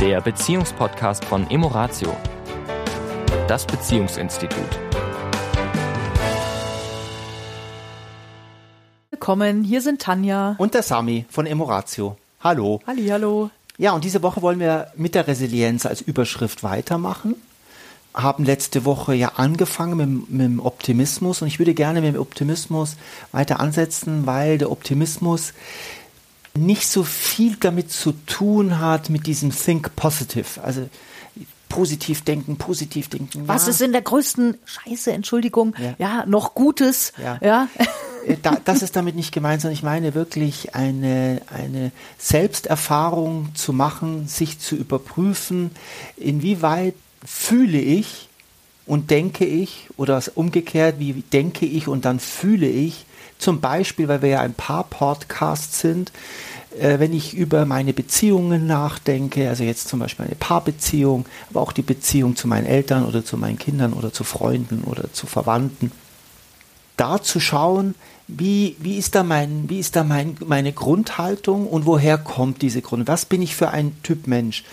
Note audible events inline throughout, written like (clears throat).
der Beziehungspodcast von Emoratio, das Beziehungsinstitut. Willkommen, hier sind Tanja und der Sami von Emoratio. Hallo. Halli, hallo. Ja, und diese Woche wollen wir mit der Resilienz als Überschrift weitermachen. Haben letzte Woche ja angefangen mit, mit dem Optimismus und ich würde gerne mit dem Optimismus weiter ansetzen, weil der Optimismus nicht so viel damit zu tun hat mit diesem Think Positive. Also positiv denken, positiv denken. Was ja. ist in der größten Scheiße, Entschuldigung, ja, ja noch Gutes? Ja. ja. Äh, da, das ist damit nicht gemeint, sondern ich meine wirklich eine, eine Selbsterfahrung zu machen, sich zu überprüfen, inwieweit fühle ich und denke ich oder umgekehrt, wie denke ich und dann fühle ich zum Beispiel, weil wir ja ein paar Podcasts sind, äh, wenn ich über meine Beziehungen nachdenke, also jetzt zum Beispiel eine Paarbeziehung, aber auch die Beziehung zu meinen Eltern oder zu meinen Kindern oder zu Freunden oder zu Verwandten, da zu schauen, wie, wie ist da, mein, wie ist da mein, meine Grundhaltung und woher kommt diese Grund? Was bin ich für ein Typ Mensch?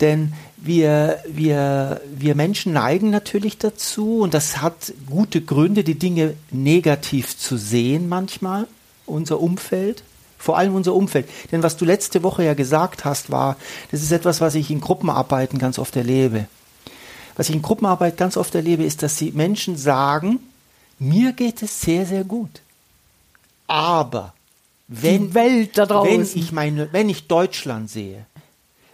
Denn wir, wir, wir Menschen neigen natürlich dazu, und das hat gute Gründe, die Dinge negativ zu sehen manchmal, unser Umfeld, vor allem unser Umfeld. Denn was du letzte Woche ja gesagt hast, war, das ist etwas, was ich in Gruppenarbeiten ganz oft erlebe. Was ich in Gruppenarbeit ganz oft erlebe, ist, dass die Menschen sagen, mir geht es sehr, sehr gut. Aber wenn, die Welt da draußen. wenn ich meine, wenn ich Deutschland sehe,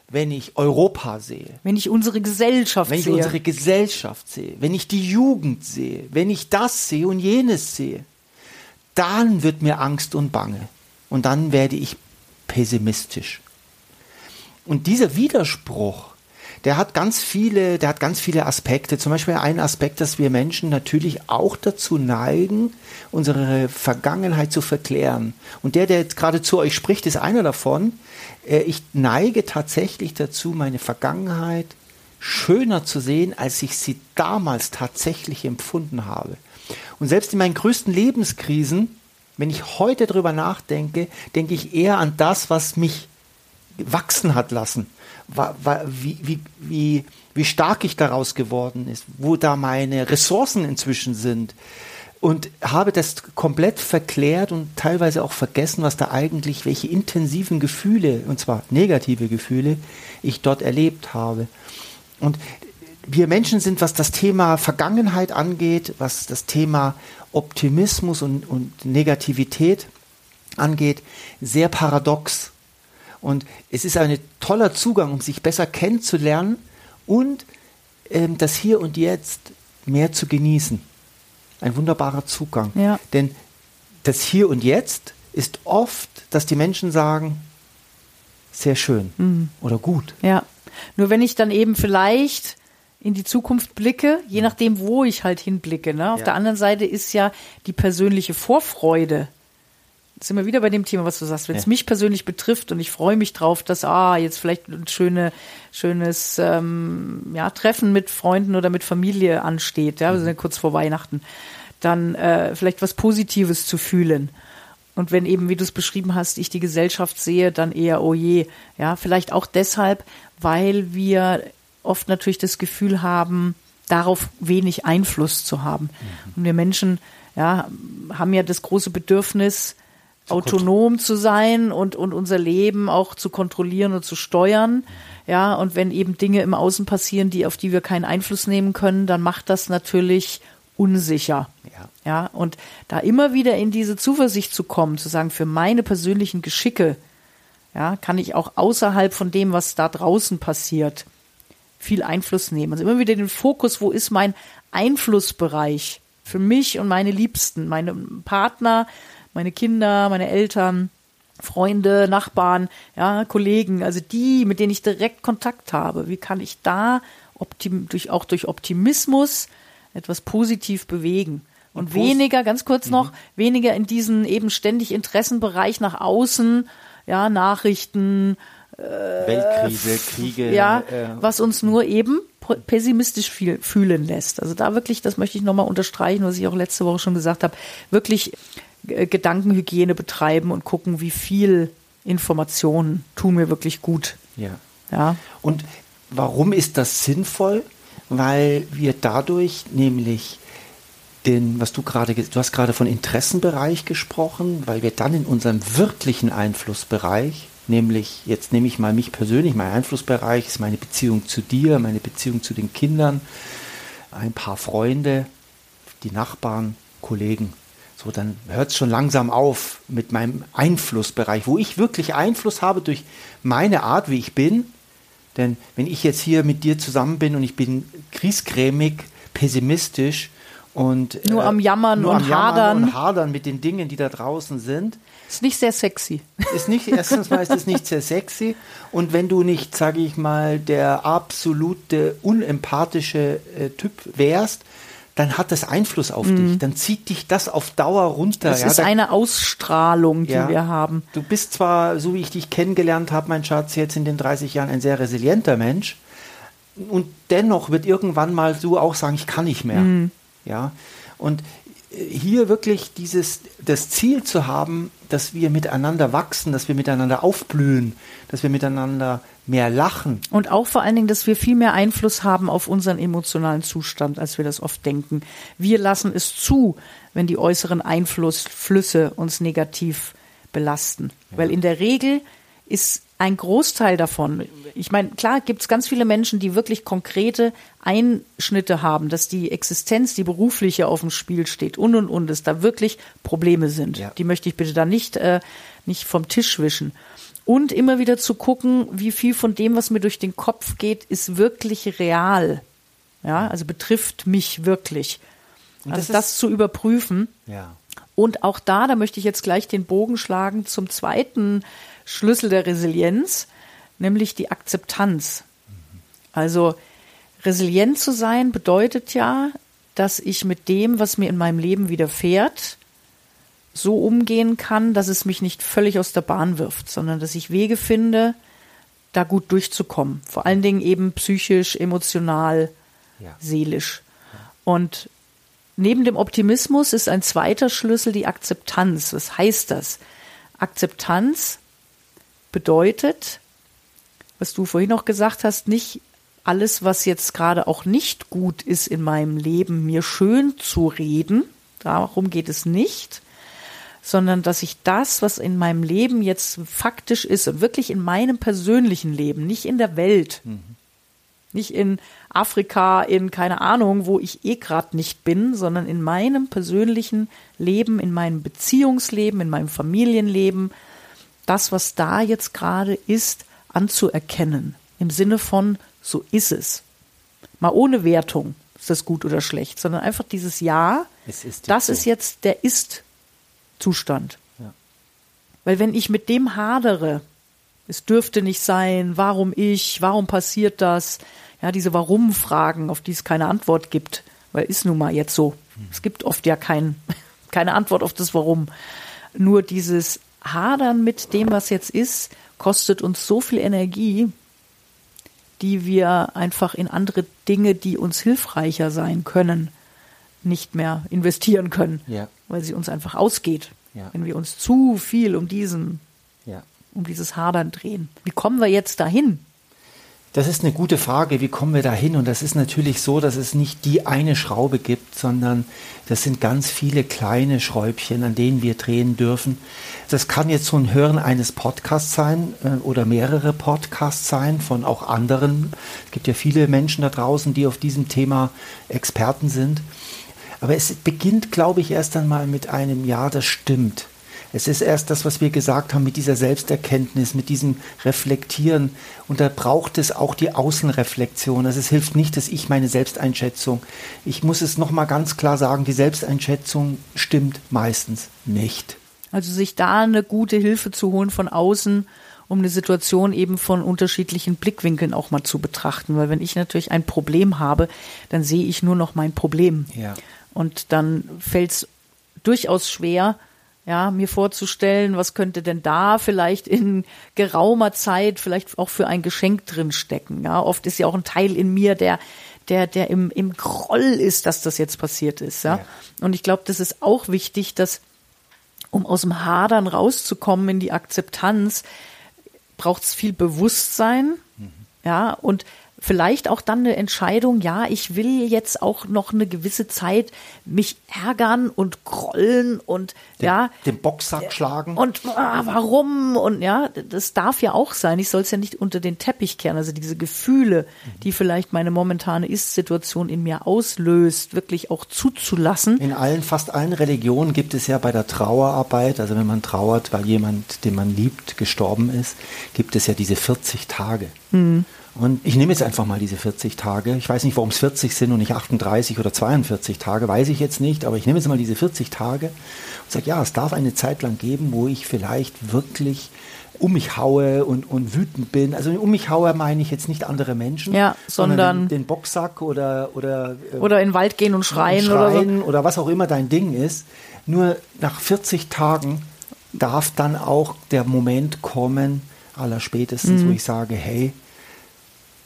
wenn ich Europa sehe, wenn ich unsere Gesellschaft wenn sehe, ich unsere Gesellschaft sehe, wenn ich die Jugend sehe, wenn ich das sehe und jenes sehe, dann wird mir Angst und Bange und dann werde ich pessimistisch. Und dieser Widerspruch, der hat ganz viele, der hat ganz viele Aspekte. Zum Beispiel ein Aspekt, dass wir Menschen natürlich auch dazu neigen, unsere Vergangenheit zu verklären. Und der, der jetzt gerade zu euch spricht, ist einer davon. Äh, ich neige tatsächlich dazu, meine Vergangenheit schöner zu sehen, als ich sie damals tatsächlich empfunden habe. Und selbst in meinen größten Lebenskrisen, wenn ich heute darüber nachdenke, denke ich eher an das, was mich wachsen hat lassen wie, wie, wie, wie stark ich daraus geworden ist, wo da meine Ressourcen inzwischen sind. Und habe das komplett verklärt und teilweise auch vergessen, was da eigentlich, welche intensiven Gefühle, und zwar negative Gefühle, ich dort erlebt habe. Und wir Menschen sind, was das Thema Vergangenheit angeht, was das Thema Optimismus und, und Negativität angeht, sehr paradox. Und es ist ein toller Zugang, um sich besser kennenzulernen und ähm, das Hier und Jetzt mehr zu genießen. Ein wunderbarer Zugang. Ja. Denn das Hier und Jetzt ist oft, dass die Menschen sagen, sehr schön mhm. oder gut. Ja. Nur wenn ich dann eben vielleicht in die Zukunft blicke, je nachdem, wo ich halt hinblicke. Ne? Auf ja. der anderen Seite ist ja die persönliche Vorfreude sind wir wieder bei dem Thema, was du sagst. Wenn es ja. mich persönlich betrifft und ich freue mich drauf, dass ah jetzt vielleicht ein schöne, schönes ähm, ja, Treffen mit Freunden oder mit Familie ansteht, ja, wir sind ja kurz vor Weihnachten, dann äh, vielleicht was Positives zu fühlen. Und wenn eben, wie du es beschrieben hast, ich die Gesellschaft sehe, dann eher, oh je, ja, vielleicht auch deshalb, weil wir oft natürlich das Gefühl haben, darauf wenig Einfluss zu haben. Mhm. Und wir Menschen, ja, haben ja das große Bedürfnis, autonom zu sein und, und unser Leben auch zu kontrollieren und zu steuern. Ja, und wenn eben Dinge im Außen passieren, die, auf die wir keinen Einfluss nehmen können, dann macht das natürlich unsicher. Ja. ja, und da immer wieder in diese Zuversicht zu kommen, zu sagen, für meine persönlichen Geschicke, ja, kann ich auch außerhalb von dem, was da draußen passiert, viel Einfluss nehmen. Also immer wieder den Fokus, wo ist mein Einflussbereich für mich und meine Liebsten, meine Partner, meine Kinder, meine Eltern, Freunde, Nachbarn, ja, Kollegen, also die, mit denen ich direkt Kontakt habe. Wie kann ich da optim durch, auch durch Optimismus etwas positiv bewegen? Und, Und weniger, ganz kurz mhm. noch, weniger in diesen eben ständig Interessenbereich nach außen, ja, Nachrichten, äh, Weltkrise, Kriege, ja, äh, was uns nur eben pessimistisch fühlen lässt. Also da wirklich, das möchte ich nochmal unterstreichen, was ich auch letzte Woche schon gesagt habe, wirklich Gedankenhygiene betreiben und gucken, wie viel Informationen tun mir wirklich gut. Ja. Ja. Und warum ist das sinnvoll? Weil wir dadurch nämlich den, was du gerade, du hast gerade von Interessenbereich gesprochen, weil wir dann in unserem wirklichen Einflussbereich, nämlich, jetzt nehme ich mal mich persönlich, mein Einflussbereich ist meine Beziehung zu dir, meine Beziehung zu den Kindern, ein paar Freunde, die Nachbarn, Kollegen. So, dann hört es schon langsam auf mit meinem Einflussbereich, wo ich wirklich Einfluss habe durch meine Art, wie ich bin. Denn wenn ich jetzt hier mit dir zusammen bin und ich bin kriesgrämig, pessimistisch und nur äh, am Jammern nur und am Jammern hadern und hadern mit den Dingen, die da draußen sind, ist nicht sehr sexy. ist nicht erstens mal ist es nicht sehr sexy und wenn du nicht, sage ich mal, der absolute unempathische äh, Typ wärst, dann hat das Einfluss auf dich. Dann zieht dich das auf Dauer runter. Das ja, ist da- eine Ausstrahlung, die Ja. wir haben. Du bist zwar, so wie ich dich kennengelernt habe, mein Schatz, jetzt in den 30 Jahren ein sehr resilienter Mensch. Und dennoch wird irgendwann mal du auch sagen, ich kann nicht mehr. Ja. Und äh, hier wirklich dieses, das Ziel zu haben, dass wir miteinander wachsen, dass wir miteinander aufblühen, dass wir miteinander mehr lachen. Und auch vor allen Dingen, dass wir viel mehr Einfluss haben auf unseren emotionalen Zustand, als wir das oft denken. Wir lassen es zu, wenn die äußeren Einflussflüsse uns negativ belasten. Weil in der Regel ist ein Großteil davon, ich meine, klar gibt es ganz viele Menschen, die wirklich konkrete Einschnitte haben, dass die Existenz, die berufliche auf dem Spiel steht und und und, dass da wirklich Probleme sind. Ja. Die möchte ich bitte da nicht, äh, nicht vom Tisch wischen. Und immer wieder zu gucken, wie viel von dem, was mir durch den Kopf geht, ist wirklich real. Ja, also betrifft mich wirklich. Und also das das zu überprüfen. Ja. Und auch da, da möchte ich jetzt gleich den Bogen schlagen zum zweiten Schlüssel der Resilienz, nämlich die Akzeptanz. Also resilient zu sein bedeutet ja, dass ich mit dem, was mir in meinem Leben widerfährt, so umgehen kann, dass es mich nicht völlig aus der Bahn wirft, sondern dass ich Wege finde, da gut durchzukommen. Vor allen Dingen eben psychisch, emotional, Ja. seelisch. Und neben dem Optimismus ist ein zweiter Schlüssel die Akzeptanz. Was heißt das? Akzeptanz bedeutet, was du vorhin noch gesagt hast, nicht alles, was jetzt gerade auch nicht gut ist in meinem Leben, mir schön zu reden. Darum geht es nicht, sondern dass ich das, was in meinem Leben jetzt faktisch ist wirklich in meinem persönlichen Leben, nicht in der Welt, nicht in Afrika, in keine Ahnung, wo ich eh gerade nicht bin, sondern in meinem persönlichen Leben, in meinem Beziehungsleben, in meinem Familienleben, das, was da jetzt gerade ist, anzuerkennen. Im Sinne von, so ist es. Mal ohne Wertung, ist das gut oder schlecht, sondern einfach dieses Ja, Es ist das ist jetzt der Ist-Zustand. Ja. Weil wenn ich mit dem hadere, es dürfte nicht sein, warum ich, warum passiert das, ja, diese Warum-Fragen, auf die es keine Antwort gibt, weil ist nun mal jetzt so. Es gibt oft ja kein, (laughs) keine Antwort auf das Warum. Nur dieses Hadern mit dem, was jetzt ist, kostet uns so viel Energie, die wir einfach in andere Dinge, die uns hilfreicher sein können, nicht mehr investieren können, Ja. weil sie uns einfach ausgeht, Ja. wenn wir uns zu viel um diesen. Um dieses Hadern drehen. Wie kommen wir jetzt dahin? Das ist eine gute Frage. Wie kommen wir da hin? Und das ist natürlich so, dass es nicht die eine Schraube gibt, sondern das sind ganz viele kleine Schräubchen, an denen wir drehen dürfen. Das kann jetzt so ein Hören eines Podcasts sein äh, oder mehrere Podcasts sein von auch anderen. Es gibt ja viele Menschen da draußen, die auf diesem Thema Experten sind. Aber es beginnt, glaube ich, erst einmal mit einem Ja, das stimmt. Es ist erst das, was wir gesagt haben, mit dieser Selbsterkenntnis, mit diesem Reflektieren. Und da braucht es auch die Außenreflexion. Also es hilft nicht, dass ich meine Selbsteinschätzung. Ich muss es nochmal ganz klar sagen, die Selbsteinschätzung stimmt meistens nicht. Also sich da eine gute Hilfe zu holen von außen, um eine Situation eben von unterschiedlichen Blickwinkeln auch mal zu betrachten. Weil wenn ich natürlich ein Problem habe, dann sehe ich nur noch mein Problem. Ja. Und dann fällt es durchaus schwer, ja, mir vorzustellen, was könnte denn da vielleicht in geraumer Zeit vielleicht auch für ein Geschenk drin stecken. Ja, oft ist ja auch ein Teil in mir, der der der im im Groll ist, dass das jetzt passiert ist. Ja, Ja. und ich glaube, das ist auch wichtig, dass um aus dem Hadern rauszukommen in die Akzeptanz, braucht es viel Bewusstsein Ja, und vielleicht auch dann eine Entscheidung, ja, ich will jetzt auch noch eine gewisse Zeit mich ärgern und grollen und Den, ja. den Boxsack schlagen. Und ah, warum? Und ja, das darf ja auch sein. Ich soll es ja nicht unter den Teppich kehren. Also diese Gefühle, die vielleicht meine momentane Ist-Situation in mir auslöst, wirklich auch zuzulassen. In allen, fast allen Religionen gibt es ja bei der Trauerarbeit, also wenn man trauert, weil jemand, den man liebt, gestorben ist, gibt es ja diese 40 Tage. Mhm. Und ich nehme jetzt einfach mal diese 40 Tage. Ich weiß nicht, warum es 40 sind und nicht 38 oder 42 Tage, weiß ich jetzt nicht, aber ich nehme jetzt mal diese 40 Tage und sage, ja, es darf eine Zeit lang geben, wo ich vielleicht wirklich um mich haue und, und wütend bin. Also um mich haue meine ich jetzt nicht andere Menschen, ja, sondern den, den, Boxsack oder oder oder in den Wald gehen und schreien, und schreien oder, so. oder was auch immer dein Ding ist. Nur nach 40 Tagen darf dann auch der Moment kommen, aller spätestens, mhm. wo ich sage, hey,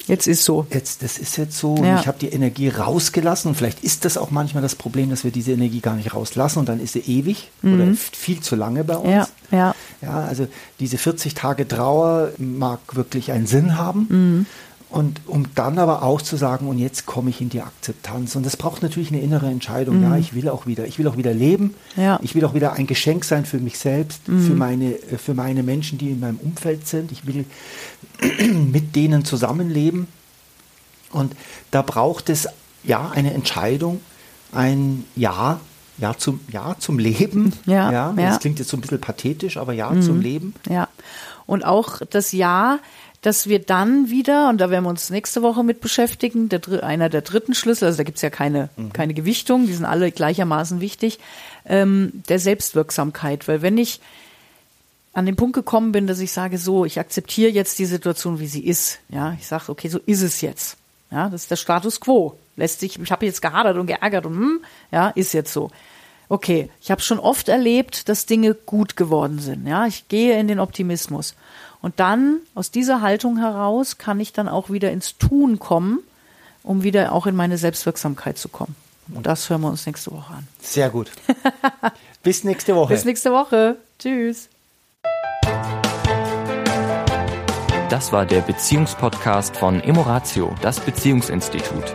Jetzt ist so. Jetzt, das ist jetzt so. Ja. ich habe die Energie rausgelassen. Und vielleicht ist das auch manchmal das Problem, dass wir diese Energie gar nicht rauslassen und dann ist sie ewig mhm. oder viel zu lange bei uns. Ja, ja. ja, also diese 40 Tage Trauer mag wirklich einen Sinn haben. Mhm. Und um dann aber auch zu sagen, und jetzt komme ich in die Akzeptanz. Und das braucht natürlich eine innere Entscheidung. Mhm. Ja, ich will auch wieder, ich will auch wieder leben. Ja. Ich will auch wieder ein Geschenk sein für mich selbst, mhm. für meine, für meine Menschen, die in meinem Umfeld sind. Ich will (clears throat) mit denen zusammenleben. Und da braucht es ja eine Entscheidung, ein Ja, ja zum, ja zum Leben. Ja, ja, Das klingt jetzt so ein bisschen pathetisch, aber Ja mhm. zum Leben. Ja. Und auch das Ja, dass wir dann wieder, und da werden wir uns nächste Woche mit beschäftigen, der, einer der dritten Schlüssel, also da gibt's ja keine, mhm. keine Gewichtung, die sind alle gleichermaßen wichtig, ähm, der Selbstwirksamkeit. Weil wenn ich an den Punkt gekommen bin, dass ich sage, so, ich akzeptiere jetzt die Situation, wie sie ist. Ja, ich sage, okay, so ist es jetzt. Ja, das ist der Status quo. Lässt sich, ich habe jetzt gehadert und geärgert und hm, ja, ist jetzt so. Okay, ich habe schon oft erlebt, dass Dinge gut geworden sind. Ja, ich gehe in den Optimismus. Und dann aus dieser Haltung heraus kann ich dann auch wieder ins Tun kommen, um wieder auch in meine Selbstwirksamkeit zu kommen. Und das hören wir uns nächste Woche an. Sehr gut. Bis nächste Woche. Bis nächste Woche. Tschüss. Das war der Beziehungspodcast von Emoratio, das Beziehungsinstitut.